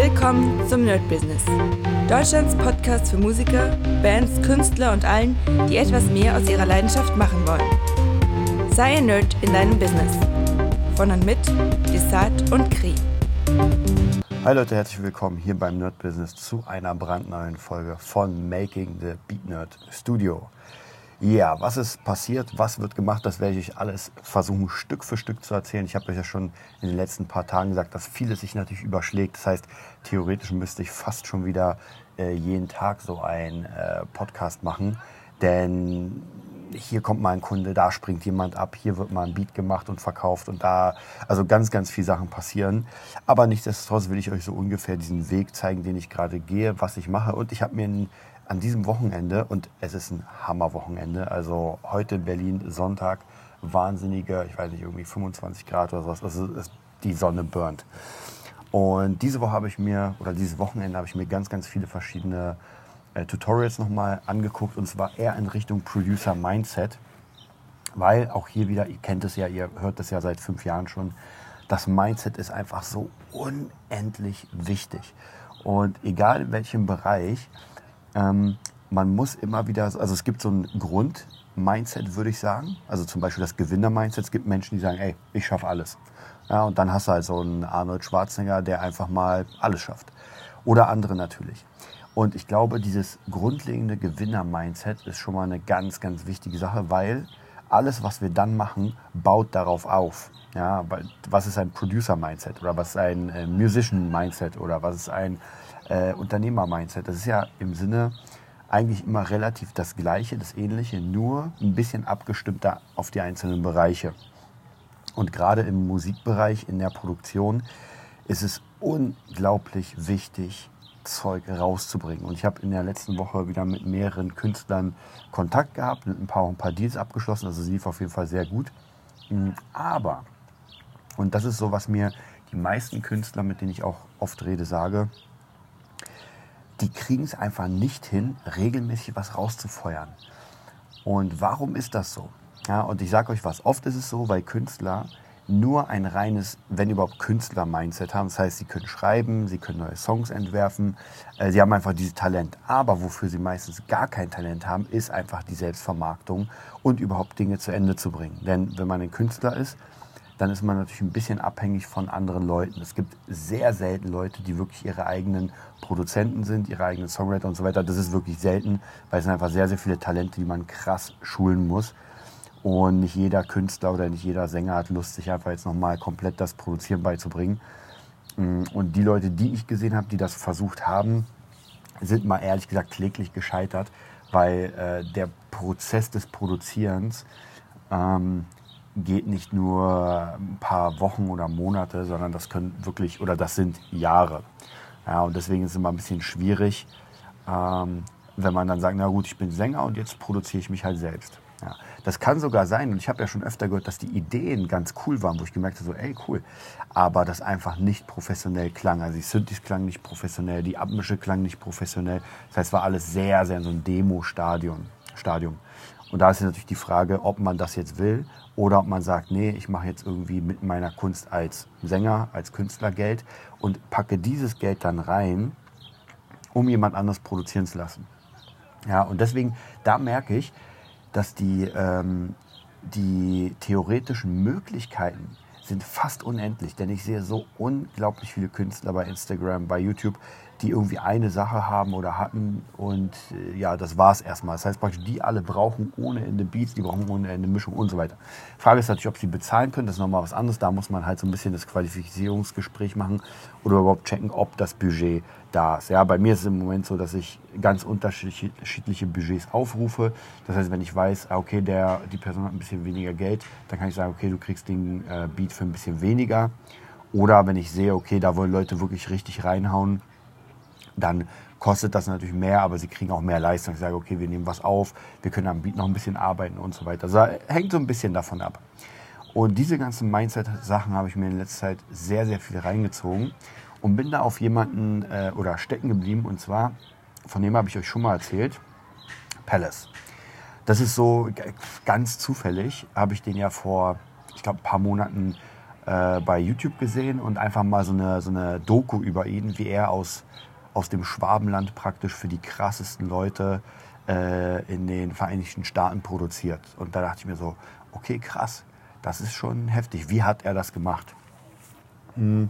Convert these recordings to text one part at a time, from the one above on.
Willkommen zum Nerd Business. Deutschlands Podcast für Musiker, Bands, Künstler und allen, die etwas mehr aus ihrer Leidenschaft machen wollen. Sei ein Nerd in deinem Business. Von und mit Desart und Kri. Hi Leute, herzlich willkommen hier beim Nerd Business zu einer brandneuen Folge von Making the Beat Nerd Studio. Ja, was ist passiert, was wird gemacht, das werde ich alles versuchen, Stück für Stück zu erzählen. Ich habe euch ja schon in den letzten paar Tagen gesagt, dass vieles sich natürlich überschlägt. Das heißt, theoretisch müsste ich fast schon wieder äh, jeden Tag so einen äh, Podcast machen. Denn hier kommt mal ein Kunde, da springt jemand ab, hier wird mal ein Beat gemacht und verkauft und da, also ganz, ganz viele Sachen passieren. Aber nichtsdestotrotz will ich euch so ungefähr diesen Weg zeigen, den ich gerade gehe, was ich mache. Und ich habe mir einen an diesem Wochenende, und es ist ein Hammerwochenende, also heute in Berlin Sonntag, wahnsinnige, ich weiß nicht, irgendwie 25 Grad oder sowas, also die Sonne burnt. Und diese Woche habe ich mir, oder dieses Wochenende habe ich mir ganz, ganz viele verschiedene äh, Tutorials nochmal angeguckt und zwar eher in Richtung Producer Mindset, weil auch hier wieder, ihr kennt es ja, ihr hört es ja seit fünf Jahren schon, das Mindset ist einfach so unendlich wichtig. Und egal in welchem Bereich, ähm, man muss immer wieder, also es gibt so ein Grund-Mindset, würde ich sagen. Also zum Beispiel das Gewinner-Mindset. Es gibt Menschen, die sagen, ey, ich schaffe alles. Ja, und dann hast du halt so einen Arnold Schwarzenegger, der einfach mal alles schafft. Oder andere natürlich. Und ich glaube, dieses grundlegende Gewinner-Mindset ist schon mal eine ganz, ganz wichtige Sache, weil alles, was wir dann machen, baut darauf auf. Ja, was ist ein Producer-Mindset oder was ist ein äh, Musician-Mindset oder was ist ein äh, Unternehmer-Mindset. Das ist ja im Sinne eigentlich immer relativ das Gleiche, das Ähnliche, nur ein bisschen abgestimmter auf die einzelnen Bereiche. Und gerade im Musikbereich, in der Produktion, ist es unglaublich wichtig, Zeug rauszubringen. Und ich habe in der letzten Woche wieder mit mehreren Künstlern Kontakt gehabt, mit ein paar, ein paar Deals abgeschlossen. Also es lief auf jeden Fall sehr gut. Mm, aber, und das ist so, was mir die meisten Künstler, mit denen ich auch oft rede, sage, die kriegen es einfach nicht hin, regelmäßig was rauszufeuern. Und warum ist das so? Ja, und ich sage euch was, oft ist es so, weil Künstler nur ein reines, wenn überhaupt Künstler-Mindset haben. Das heißt, sie können schreiben, sie können neue Songs entwerfen, äh, sie haben einfach dieses Talent. Aber wofür sie meistens gar kein Talent haben, ist einfach die Selbstvermarktung und überhaupt Dinge zu Ende zu bringen. Denn wenn man ein Künstler ist, dann ist man natürlich ein bisschen abhängig von anderen Leuten. Es gibt sehr selten Leute, die wirklich ihre eigenen Produzenten sind, ihre eigenen Songwriter und so weiter. Das ist wirklich selten, weil es sind einfach sehr, sehr viele Talente, die man krass schulen muss. Und nicht jeder Künstler oder nicht jeder Sänger hat Lust, sich einfach jetzt nochmal komplett das Produzieren beizubringen. Mm, und die Leute, die ich gesehen habe, die das versucht haben, sind mal ehrlich gesagt kläglich gescheitert, weil äh, der Prozess des Produzierens ähm, geht nicht nur ein paar Wochen oder Monate, sondern das können wirklich, oder das sind Jahre. Ja, und deswegen ist es immer ein bisschen schwierig, ähm, wenn man dann sagt, na gut, ich bin Sänger und jetzt produziere ich mich halt selbst. Ja, das kann sogar sein, und ich habe ja schon öfter gehört, dass die Ideen ganz cool waren, wo ich gemerkt habe, so, ey, cool, aber das einfach nicht professionell klang. Also die Synthes klang nicht professionell, die Abmische klang nicht professionell. Das heißt, es war alles sehr, sehr in so ein Demo-Stadium. Stadium. Und da ist natürlich die Frage, ob man das jetzt will oder ob man sagt, nee, ich mache jetzt irgendwie mit meiner Kunst als Sänger, als Künstler Geld und packe dieses Geld dann rein, um jemand anderes produzieren zu lassen. Ja, und deswegen, da merke ich, dass die, ähm, die theoretischen Möglichkeiten sind fast unendlich, denn ich sehe so unglaublich viele Künstler bei Instagram, bei YouTube, die irgendwie eine Sache haben oder hatten und äh, ja, das war es erstmal. Das heißt praktisch, die alle brauchen ohne Ende Beats, die brauchen ohne Ende Mischung und so weiter. Frage ist natürlich, ob sie bezahlen können, das ist nochmal was anderes. Da muss man halt so ein bisschen das Qualifizierungsgespräch machen oder überhaupt checken, ob das Budget da ist. Ja, bei mir ist es im Moment so, dass ich ganz unterschiedliche Budgets aufrufe. Das heißt, wenn ich weiß, ah, okay, der, die Person hat ein bisschen weniger Geld, dann kann ich sagen, okay, du kriegst den äh, Beat für ein bisschen weniger. Oder wenn ich sehe, okay, da wollen Leute wirklich richtig reinhauen, dann kostet das natürlich mehr, aber sie kriegen auch mehr Leistung. Ich sage, okay, wir nehmen was auf, wir können am Beat noch ein bisschen arbeiten und so weiter. Also hängt so ein bisschen davon ab. Und diese ganzen Mindset-Sachen habe ich mir in letzter Zeit sehr, sehr viel reingezogen und bin da auf jemanden äh, oder stecken geblieben. Und zwar, von dem habe ich euch schon mal erzählt, Palace. Das ist so ganz zufällig, habe ich den ja vor, ich glaube, ein paar Monaten äh, bei YouTube gesehen und einfach mal so eine, so eine Doku über ihn, wie er aus, aus dem Schwabenland praktisch für die krassesten Leute äh, in den Vereinigten Staaten produziert. Und da dachte ich mir so, okay, krass, das ist schon heftig. Wie hat er das gemacht? Hm.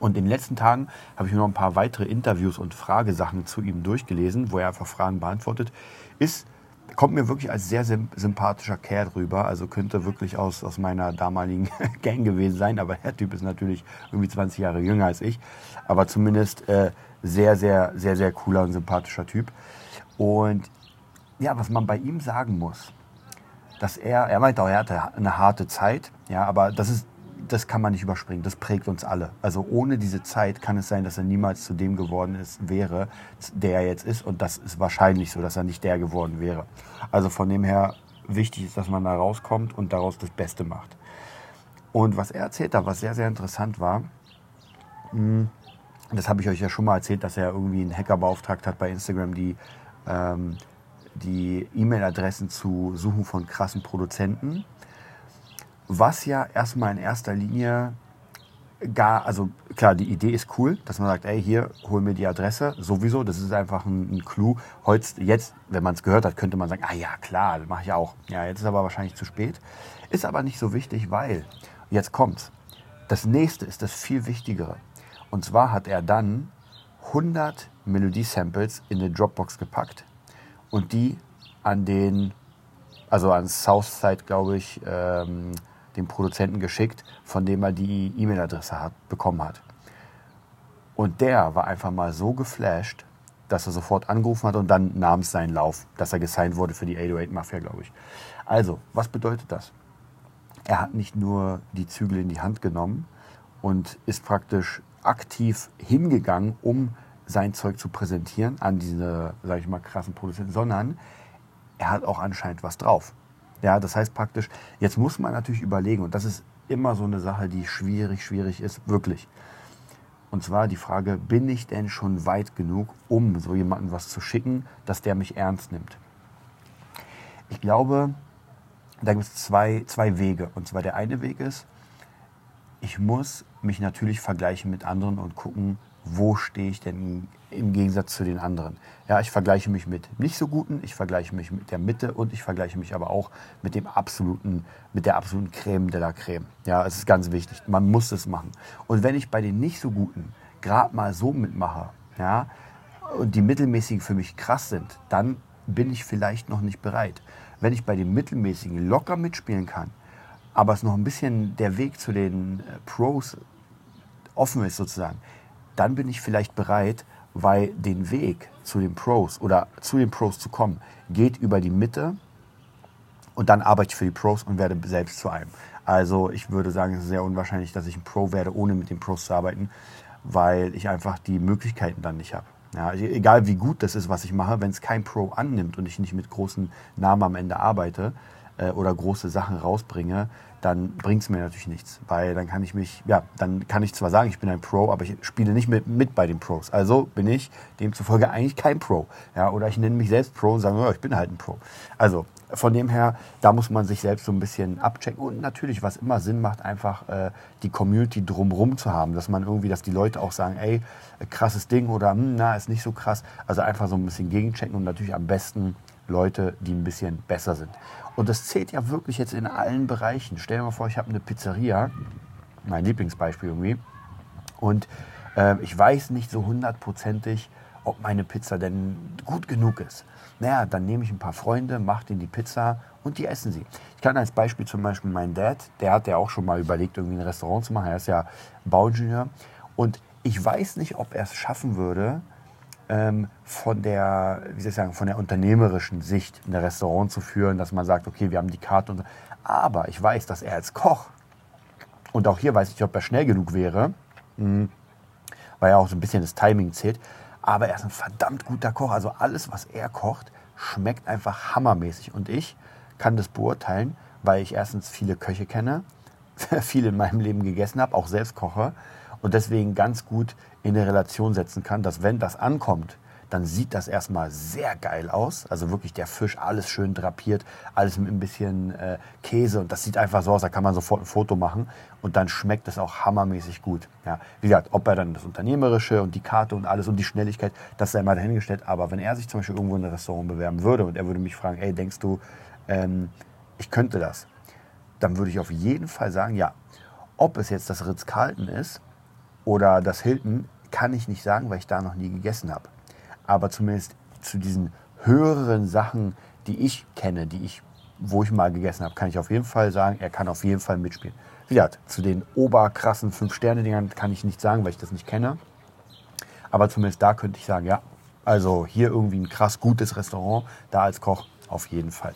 Und in den letzten Tagen habe ich mir noch ein paar weitere Interviews und Fragesachen zu ihm durchgelesen, wo er einfach Fragen beantwortet. Ist, kommt mir wirklich als sehr sympathischer Kerl rüber. Also könnte wirklich aus, aus meiner damaligen Gang gewesen sein. Aber der Typ ist natürlich irgendwie 20 Jahre jünger als ich. Aber zumindest äh, sehr, sehr, sehr, sehr cooler und sympathischer Typ. Und ja, was man bei ihm sagen muss, dass er, er meinte auch, er hatte eine harte Zeit, ja, aber das ist das kann man nicht überspringen. Das prägt uns alle. Also ohne diese Zeit kann es sein, dass er niemals zu dem geworden ist, wäre, der er jetzt ist. Und das ist wahrscheinlich so, dass er nicht der geworden wäre. Also von dem her wichtig ist, dass man da rauskommt und daraus das Beste macht. Und was er erzählt hat, was sehr, sehr interessant war, hm, das habe ich euch ja schon mal erzählt, dass er irgendwie einen Hacker beauftragt hat bei Instagram, die ähm, die E-Mail-Adressen zu suchen von krassen Produzenten was ja erstmal in erster Linie gar, also klar, die Idee ist cool, dass man sagt, ey, hier, hol mir die Adresse, sowieso, das ist einfach ein, ein Clou. Heute, jetzt, wenn man es gehört hat, könnte man sagen, ah ja, klar, das mache ich auch. Ja, jetzt ist aber wahrscheinlich zu spät. Ist aber nicht so wichtig, weil, jetzt kommt's, das nächste ist das viel wichtigere. Und zwar hat er dann 100 Melodie-Samples in eine Dropbox gepackt und die an den, also an Southside, glaube ich, ähm, dem Produzenten geschickt, von dem er die E-Mail-Adresse hat, bekommen hat. Und der war einfach mal so geflasht, dass er sofort angerufen hat und dann nahm es seinen Lauf, dass er gesigned wurde für die 808 Mafia, glaube ich. Also, was bedeutet das? Er hat nicht nur die Zügel in die Hand genommen und ist praktisch aktiv hingegangen, um sein Zeug zu präsentieren an diese, sage ich mal, krassen Produzenten, sondern er hat auch anscheinend was drauf. Ja, das heißt praktisch, jetzt muss man natürlich überlegen, und das ist immer so eine Sache, die schwierig, schwierig ist, wirklich. Und zwar die Frage, bin ich denn schon weit genug, um so jemandem was zu schicken, dass der mich ernst nimmt? Ich glaube, da gibt es zwei, zwei Wege. Und zwar der eine Weg ist, ich muss mich natürlich vergleichen mit anderen und gucken, wo stehe ich denn im Gegensatz zu den anderen. Ja, ich vergleiche mich mit nicht so guten, ich vergleiche mich mit der Mitte und ich vergleiche mich aber auch mit dem absoluten, mit der absoluten Creme de la Creme. Ja, es ist ganz wichtig. Man muss es machen. Und wenn ich bei den nicht so guten gerade mal so mitmache, ja, und die mittelmäßigen für mich krass sind, dann bin ich vielleicht noch nicht bereit. Wenn ich bei den mittelmäßigen locker mitspielen kann, aber es noch ein bisschen der Weg zu den äh, Pros offen ist sozusagen, dann bin ich vielleicht bereit, weil den Weg zu den Pros oder zu den Pros zu kommen, geht über die Mitte und dann arbeite ich für die Pros und werde selbst zu einem. Also ich würde sagen, es ist sehr unwahrscheinlich, dass ich ein Pro werde, ohne mit den Pros zu arbeiten, weil ich einfach die Möglichkeiten dann nicht habe. Ja, egal wie gut das ist, was ich mache, wenn es kein Pro annimmt und ich nicht mit großen Namen am Ende arbeite äh, oder große Sachen rausbringe, dann bringt es mir natürlich nichts. Weil dann kann ich mich, ja, dann kann ich zwar sagen, ich bin ein Pro, aber ich spiele nicht mit, mit bei den Pros. Also bin ich demzufolge eigentlich kein Pro. Ja, oder ich nenne mich selbst Pro und sage, oh, ich bin halt ein Pro. Also von dem her, da muss man sich selbst so ein bisschen abchecken. Und natürlich, was immer Sinn macht, einfach äh, die Community drumrum zu haben. Dass man irgendwie, dass die Leute auch sagen, ey, krasses Ding oder hm, na, ist nicht so krass. Also einfach so ein bisschen gegenchecken und natürlich am besten Leute, die ein bisschen besser sind. Und das zählt ja wirklich jetzt in allen Bereichen. Stell dir mal vor, ich habe eine Pizzeria, mein Lieblingsbeispiel irgendwie, und äh, ich weiß nicht so hundertprozentig, ob meine Pizza denn gut genug ist. Naja, dann nehme ich ein paar Freunde, mache denen die Pizza und die essen sie. Ich kann als Beispiel zum Beispiel meinen Dad, der hat ja auch schon mal überlegt, irgendwie ein Restaurant zu machen. Er ist ja Bauingenieur. Und ich weiß nicht, ob er es schaffen würde, ähm, von der, wie soll ich sagen, von der unternehmerischen Sicht ein Restaurant zu führen, dass man sagt, okay, wir haben die Karte und. Aber ich weiß, dass er als Koch, und auch hier weiß ich nicht, ob er schnell genug wäre, mh, hm, weil ja auch so ein bisschen das Timing zählt, aber er ist ein verdammt guter Koch. Also alles, was er kocht, schmeckt einfach hammermäßig. Und ich kann das beurteilen, weil ich erstens viele Köche kenne, viel in meinem Leben gegessen habe, auch selbst koche und deswegen ganz gut in eine Relation setzen kann, dass wenn das ankommt, dann sieht das erstmal sehr geil aus. Also wirklich der Fisch, alles schön drapiert, alles mit ein bisschen äh, Käse und das sieht einfach so aus, da kann man sofort ein Foto machen und dann schmeckt es auch hammermäßig gut. Ja, wie gesagt, ob er dann das Unternehmerische und die Karte und alles und die Schnelligkeit, das sei mal dahingestellt. Aber wenn er sich zum Beispiel irgendwo in ein Restaurant bewerben würde und er würde mich fragen, ey, denkst du, ähm, ich könnte das, dann würde ich auf jeden Fall sagen, ja. Ob es jetzt das Ritz-Carlton ist oder das Hilton, kann ich nicht sagen, weil ich da noch nie gegessen habe. Aber zumindest zu diesen höheren Sachen, die ich kenne, die ich, wo ich mal gegessen habe, kann ich auf jeden Fall sagen, er kann auf jeden Fall mitspielen. Wie gesagt, zu den oberkrassen Fünf-Sterne-Dingern kann ich nicht sagen, weil ich das nicht kenne. Aber zumindest da könnte ich sagen, ja, also hier irgendwie ein krass gutes Restaurant, da als Koch auf jeden Fall.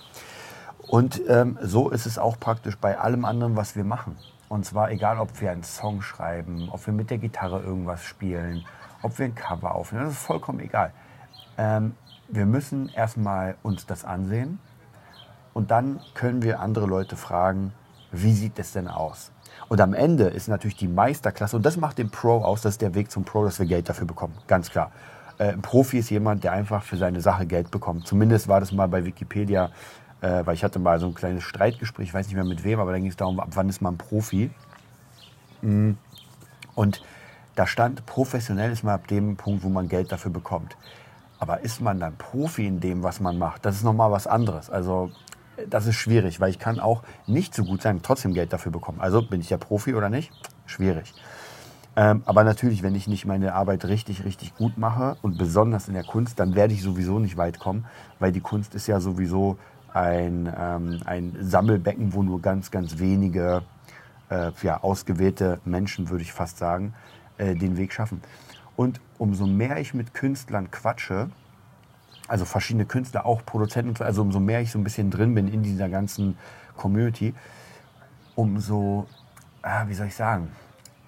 Und ähm, so ist es auch praktisch bei allem anderen, was wir machen. Und zwar egal, ob wir einen Song schreiben, ob wir mit der Gitarre irgendwas spielen, ob wir ein Cover aufnehmen, das ist vollkommen egal. Ähm, wir müssen erstmal uns das ansehen und dann können wir andere Leute fragen, wie sieht es denn aus? Und am Ende ist natürlich die Meisterklasse, und das macht den Pro aus, das ist der Weg zum Pro, dass wir Geld dafür bekommen, ganz klar. Äh, ein Profi ist jemand, der einfach für seine Sache Geld bekommt. Zumindest war das mal bei Wikipedia äh, weil ich hatte mal so ein kleines Streitgespräch, ich weiß nicht mehr mit wem, aber dann ging es darum, ab wann ist man Profi. Mm. Und da stand, professionell ist man ab dem Punkt, wo man Geld dafür bekommt. Aber ist man dann Profi in dem, was man macht? Das ist nochmal was anderes. Also das ist schwierig, weil ich kann auch nicht so gut sein, trotzdem Geld dafür bekommen. Also bin ich ja Profi oder nicht? Schwierig. Ähm, aber natürlich, wenn ich nicht meine Arbeit richtig, richtig gut mache und besonders in der Kunst, dann werde ich sowieso nicht weit kommen, weil die Kunst ist ja sowieso ein, ähm, ein Sammelbecken, wo nur ganz, ganz wenige äh, ja, ausgewählte Menschen, würde ich fast sagen, äh, den Weg schaffen. Und umso mehr ich mit Künstlern quatsche, also verschiedene Künstler, auch Produzenten, also umso mehr ich so ein bisschen drin bin in dieser ganzen Community, umso, äh, wie soll ich sagen,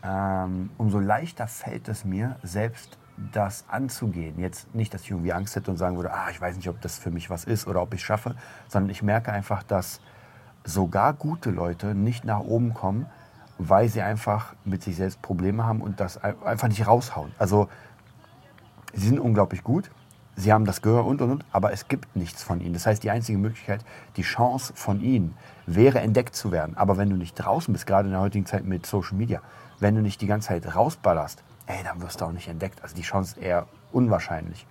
ähm, umso leichter fällt es mir, selbst das anzugehen. Jetzt nicht, dass ich irgendwie Angst hätte und sagen würde, ah, ich weiß nicht, ob das für mich was ist oder ob ich es schaffe, sondern ich merke einfach, dass sogar gute Leute nicht nach oben kommen, weil sie einfach mit sich selbst Probleme haben und das einfach nicht raushauen. Also sie sind unglaublich gut, sie haben das Gehör und und und, aber es gibt nichts von ihnen. Das heißt, die einzige Möglichkeit, die Chance von ihnen wäre entdeckt zu werden. Aber wenn du nicht draußen bist, gerade in der heutigen Zeit mit Social Media, wenn du nicht die ganze Zeit rausballerst, ey, dann wirst du auch nicht entdeckt. Also die Chance eher unwahrscheinlich.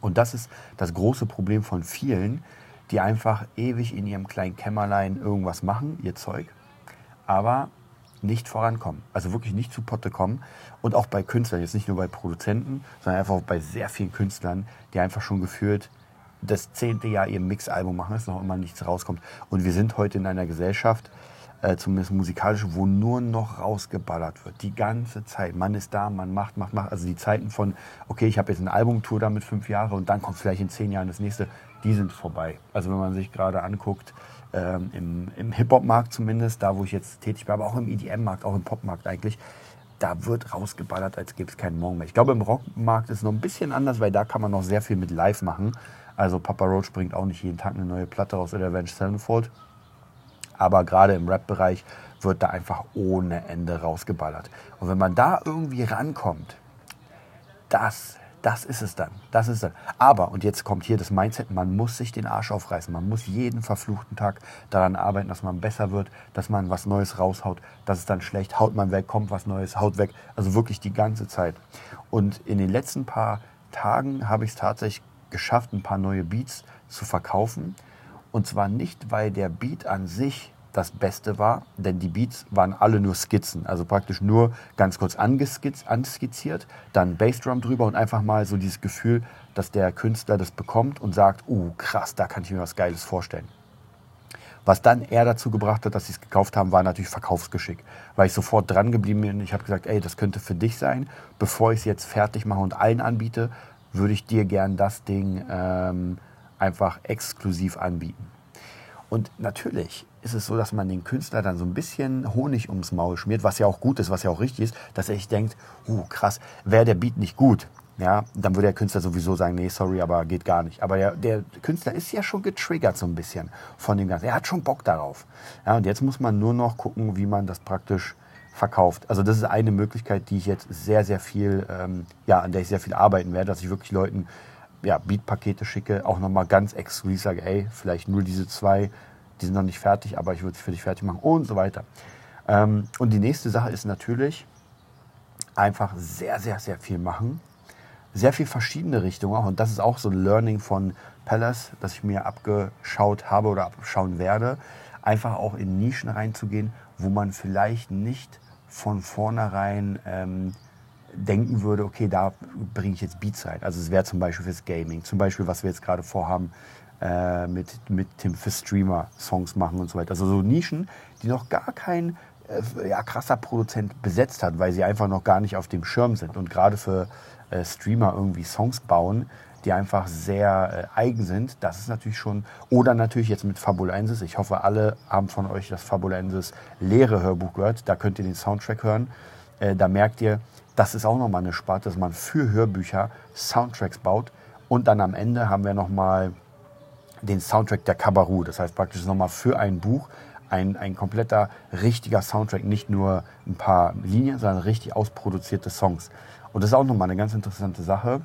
Und das ist das große Problem von vielen, die einfach ewig in ihrem kleinen Kämmerlein irgendwas machen, ihr Zeug, aber nicht vorankommen. Also wirklich nicht zu Potte kommen. Und auch bei Künstlern, jetzt nicht nur bei Produzenten, sondern einfach bei sehr vielen Künstlern, die einfach schon gefühlt das zehnte Jahr ihr Mixalbum machen, dass noch immer nichts rauskommt. Und wir sind heute in einer Gesellschaft, äh, zumindest musikalisch, wo nur noch rausgeballert wird. Die ganze Zeit. Man ist da, man macht, macht, macht. Also die Zeiten von, okay, ich habe jetzt eine Albumtour damit fünf Jahre und dann kommt vielleicht in zehn Jahren das nächste, die sind vorbei. Also wenn man sich gerade anguckt, ähm, im, im Hip-Hop-Markt zumindest, da wo ich jetzt tätig bin, aber auch im EDM-Markt, auch im Pop-Markt eigentlich, da wird rausgeballert, als gäbe es keinen Morgen mehr. Ich glaube, im Rockmarkt ist es noch ein bisschen anders, weil da kann man noch sehr viel mit Live machen. Also Papa Roach bringt auch nicht jeden Tag eine neue Platte raus oder Avenged Sevenfold. Aber gerade im Rap-Bereich wird da einfach ohne Ende rausgeballert. Und wenn man da irgendwie rankommt, das, das ist es dann. Das ist dann. Aber, und jetzt kommt hier das Mindset, man muss sich den Arsch aufreißen. Man muss jeden verfluchten Tag daran arbeiten, dass man besser wird, dass man was Neues raushaut. Das ist dann schlecht, haut man weg, kommt was Neues, haut weg. Also wirklich die ganze Zeit. Und in den letzten paar Tagen habe ich es tatsächlich geschafft, ein paar neue Beats zu verkaufen und zwar nicht, weil der Beat an sich das Beste war, denn die Beats waren alle nur Skizzen, also praktisch nur ganz kurz anskizziert, dann Bassdrum drüber und einfach mal so dieses Gefühl, dass der Künstler das bekommt und sagt, uh, krass, da kann ich mir was Geiles vorstellen. Was dann eher dazu gebracht hat, dass sie es gekauft haben, war natürlich Verkaufsgeschick. Weil ich sofort dran geblieben bin. Ich habe gesagt, ey, das könnte für dich sein. Bevor ich es jetzt fertig mache und allen anbiete, würde ich dir gern das Ding ähm, einfach exklusiv anbieten. Und natürlich ist es so, dass man den Künstler dann so ein bisschen Honig ums Maul schmiert, was ja auch gut ist, was ja auch richtig ist, dass er sich denkt, uh, krass, wäre der Beat nicht gut, ja, dann würde der Künstler sowieso sagen, nee, sorry, aber geht gar nicht. Aber der, der Künstler ist ja schon getriggert so ein bisschen von dem Ganzen. Er hat schon Bock darauf. Ja, und jetzt muss man nur noch gucken, wie man das praktisch verkauft. Also das ist eine Möglichkeit, die ich jetzt sehr, sehr viel, ähm, ja, an der ich sehr viel arbeiten werde, dass ich wirklich Leuten ja, Beat-Pakete schicke, auch nochmal ganz exklusiv sage, ey, vielleicht nur diese zwei, die sind noch nicht fertig, aber ich würde es für dich fertig machen und so weiter. Ähm, und die nächste Sache ist natürlich einfach sehr, sehr, sehr viel machen. Sehr viel verschiedene Richtungen auch. Und das ist auch so ein Learning von Palace, das ich mir abgeschaut habe oder abschauen werde. Einfach auch in Nischen reinzugehen, wo man vielleicht nicht von vornherein ähm, denken würde, okay, da bringe ich jetzt Beats rein. Also es wäre zum Beispiel fürs Gaming, zum Beispiel, was wir jetzt gerade vorhaben, äh, mit, mit Tim für Streamer Songs machen und so weiter. Also so Nischen, die noch gar kein äh, ja, krasser Produzent besetzt hat, weil sie einfach noch gar nicht auf dem Schirm sind. Und gerade für äh, Streamer irgendwie Songs bauen, die einfach sehr äh, eigen sind, das ist natürlich schon. Oder natürlich jetzt mit Fabulensis. Ich hoffe, alle haben von euch das Fabulensis leere Hörbuch gehört. Da könnt ihr den Soundtrack hören. Äh, da merkt ihr, das ist auch nochmal eine Sparte, dass man für Hörbücher Soundtracks baut. Und dann am Ende haben wir nochmal den Soundtrack der Kabaru. Das heißt praktisch nochmal für ein Buch ein, ein kompletter, richtiger Soundtrack. Nicht nur ein paar Linien, sondern richtig ausproduzierte Songs. Und das ist auch nochmal eine ganz interessante Sache,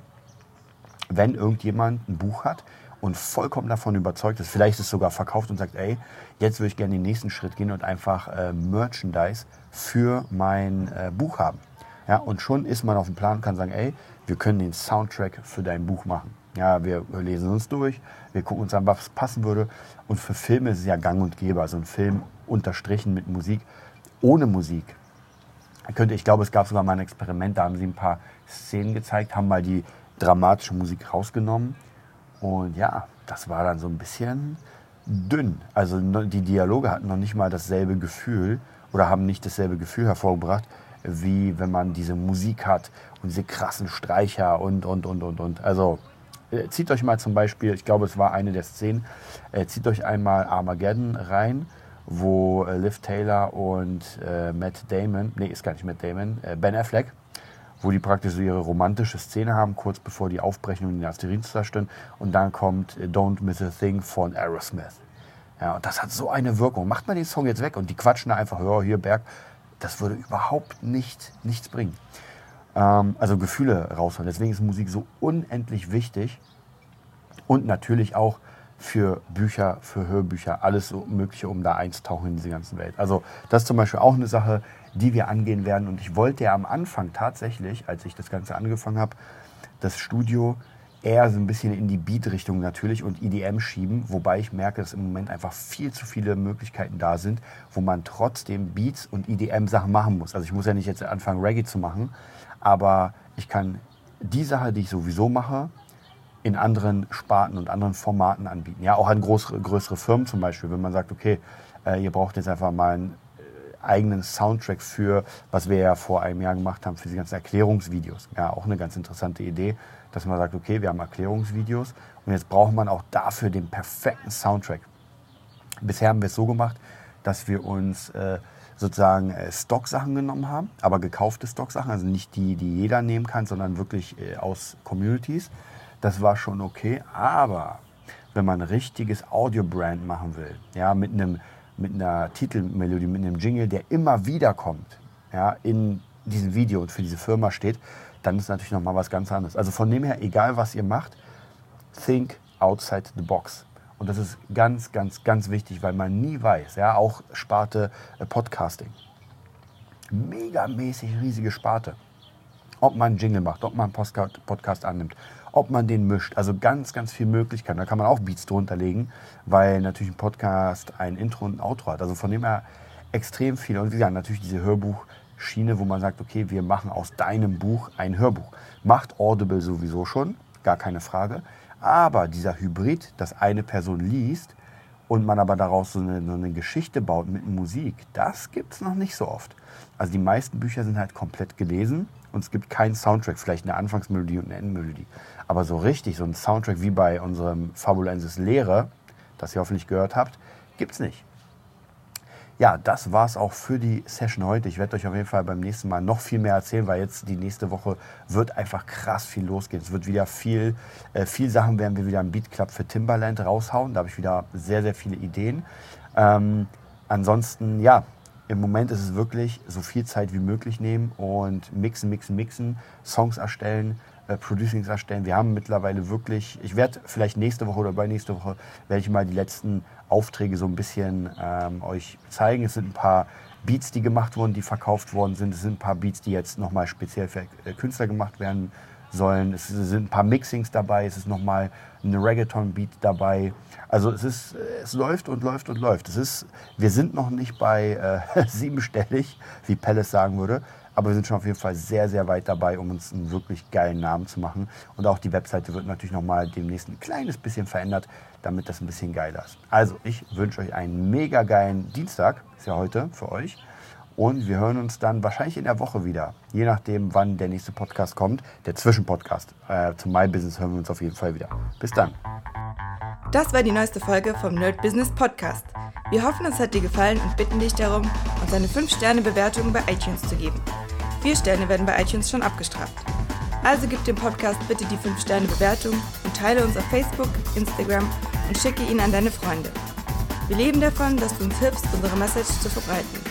wenn irgendjemand ein Buch hat und vollkommen davon überzeugt ist, vielleicht ist es sogar verkauft und sagt, ey, jetzt würde ich gerne den nächsten Schritt gehen und einfach äh, Merchandise für mein äh, Buch haben. Ja, und schon ist man auf dem Plan und kann sagen, ey, wir können den Soundtrack für dein Buch machen. Ja, wir lesen uns durch, wir gucken uns an, was passen würde. Und für Filme ist es ja gang und gäbe. Also ein Film unterstrichen mit Musik, ohne Musik. Könnte, ich glaube, es gab sogar mal ein Experiment, da haben sie ein paar Szenen gezeigt, haben mal die dramatische Musik rausgenommen. Und ja, das war dann so ein bisschen dünn. Also die Dialoge hatten noch nicht mal dasselbe Gefühl oder haben nicht dasselbe Gefühl hervorgebracht, wie wenn man diese Musik hat und diese krassen Streicher und, und, und, und, und. Also äh, zieht euch mal zum Beispiel, ich glaube, es war eine der Szenen, äh, zieht euch einmal Armageddon rein, wo äh, Liv Taylor und äh, Matt Damon, nee, ist gar nicht Matt Damon, äh, Ben Affleck, wo die praktisch so ihre romantische Szene haben, kurz bevor die aufbrechen und den Asteroiden zerstören. Und dann kommt äh, Don't Miss a Thing von Aerosmith. Ja, und das hat so eine Wirkung. Macht man den Song jetzt weg und die quatschen da einfach, hör hier Berg, das würde überhaupt nicht, nichts bringen. Ähm, also Gefühle rausholen. Deswegen ist Musik so unendlich wichtig und natürlich auch für Bücher, für Hörbücher, alles Mögliche, um da einzutauchen in diese ganze Welt. Also das ist zum Beispiel auch eine Sache, die wir angehen werden. Und ich wollte ja am Anfang tatsächlich, als ich das Ganze angefangen habe, das Studio eher so ein bisschen in die Beat-Richtung natürlich und EDM schieben, wobei ich merke, dass im Moment einfach viel zu viele Möglichkeiten da sind, wo man trotzdem Beats und EDM-Sachen machen muss. Also ich muss ja nicht jetzt anfangen, Reggae zu machen, aber ich kann die Sache, die ich sowieso mache, in anderen Sparten und anderen Formaten anbieten. Ja, auch an größere, größere Firmen zum Beispiel, wenn man sagt, okay, äh, ihr braucht jetzt einfach mal einen eigenen Soundtrack für, was wir ja vor einem Jahr gemacht haben, für die ganzen Erklärungsvideos. Ja, auch eine ganz interessante Idee dass man sagt, okay, wir haben Erklärungsvideos und jetzt braucht man auch dafür den perfekten Soundtrack. Bisher haben wir es so gemacht, dass wir uns äh, sozusagen äh, Stock-Sachen genommen haben, aber gekaufte Stock-Sachen, also nicht die, die jeder nehmen kann, sondern wirklich äh, aus Communities. Das war schon okay, aber wenn man ein richtiges Audio-Brand machen will, ja, mit, einem, mit einer Titelmelodie, mit einem Jingle, der immer wieder kommt, ja, in diesem Video und für diese Firma steht, dann ist natürlich nochmal was ganz anderes. Also von dem her, egal was ihr macht, think outside the box. Und das ist ganz, ganz, ganz wichtig, weil man nie weiß, ja, auch Sparte äh, Podcasting. Megamäßig riesige Sparte. Ob man einen Jingle macht, ob man einen Podcast, Podcast annimmt, ob man den mischt. Also ganz, ganz viele Möglichkeiten. Da kann man auch Beats drunter legen, weil natürlich ein Podcast ein Intro und ein Outro hat. Also von dem her extrem viel. Und wie gesagt, natürlich diese Hörbuch- Schiene, wo man sagt, okay, wir machen aus deinem Buch ein Hörbuch. Macht Audible sowieso schon, gar keine Frage. Aber dieser Hybrid, dass eine Person liest und man aber daraus so eine, so eine Geschichte baut mit Musik, das gibt es noch nicht so oft. Also die meisten Bücher sind halt komplett gelesen und es gibt keinen Soundtrack, vielleicht eine Anfangsmelodie und eine Endmelodie. Aber so richtig, so ein Soundtrack wie bei unserem Fabulensis Lehre, das ihr hoffentlich gehört habt, gibt es nicht ja, das war es auch für die Session heute. Ich werde euch auf jeden Fall beim nächsten Mal noch viel mehr erzählen, weil jetzt die nächste Woche wird einfach krass viel losgehen. Es wird wieder viel, äh, viel Sachen werden wir wieder im Beat Club für Timberland raushauen. Da habe ich wieder sehr, sehr viele Ideen. Ähm, ansonsten, ja, im Moment ist es wirklich so viel Zeit wie möglich nehmen und mixen, mixen, mixen, Songs erstellen, äh, Producings erstellen. Wir haben mittlerweile wirklich, ich werde vielleicht nächste Woche oder bei nächste Woche, werde ich mal die letzten Aufträge so ein bisschen ähm, euch zeigen. Es sind ein paar Beats, die gemacht wurden, die verkauft worden sind. Es sind ein paar Beats, die jetzt nochmal speziell für äh, Künstler gemacht werden sollen. Es sind ein paar Mixings dabei, es ist nochmal ein Reggaeton-Beat dabei. Also es ist, es läuft und läuft und läuft. Es ist, wir sind noch nicht bei äh, siebenstellig, wie Palace sagen würde, aber wir sind schon auf jeden Fall sehr, sehr weit dabei, um uns einen wirklich geilen Namen zu machen. Und auch die Webseite wird natürlich nochmal demnächst ein kleines bisschen verändert, damit das ein bisschen geiler ist. Also ich wünsche euch einen mega geilen Dienstag, ist ja heute für euch. Und wir hören uns dann wahrscheinlich in der Woche wieder, je nachdem, wann der nächste Podcast kommt. Der Zwischenpodcast. Äh, zum My Business hören wir uns auf jeden Fall wieder. Bis dann. Das war die neueste Folge vom Nerd Business Podcast. Wir hoffen, es hat dir gefallen und bitten dich darum, uns eine 5-Sterne-Bewertung bei iTunes zu geben. Vier Sterne werden bei iTunes schon abgestraft. Also gib dem Podcast bitte die 5-Sterne-Bewertung und teile uns auf Facebook, Instagram und schicke ihn an deine Freunde. Wir leben davon, dass du uns hilfst, unsere Message zu verbreiten.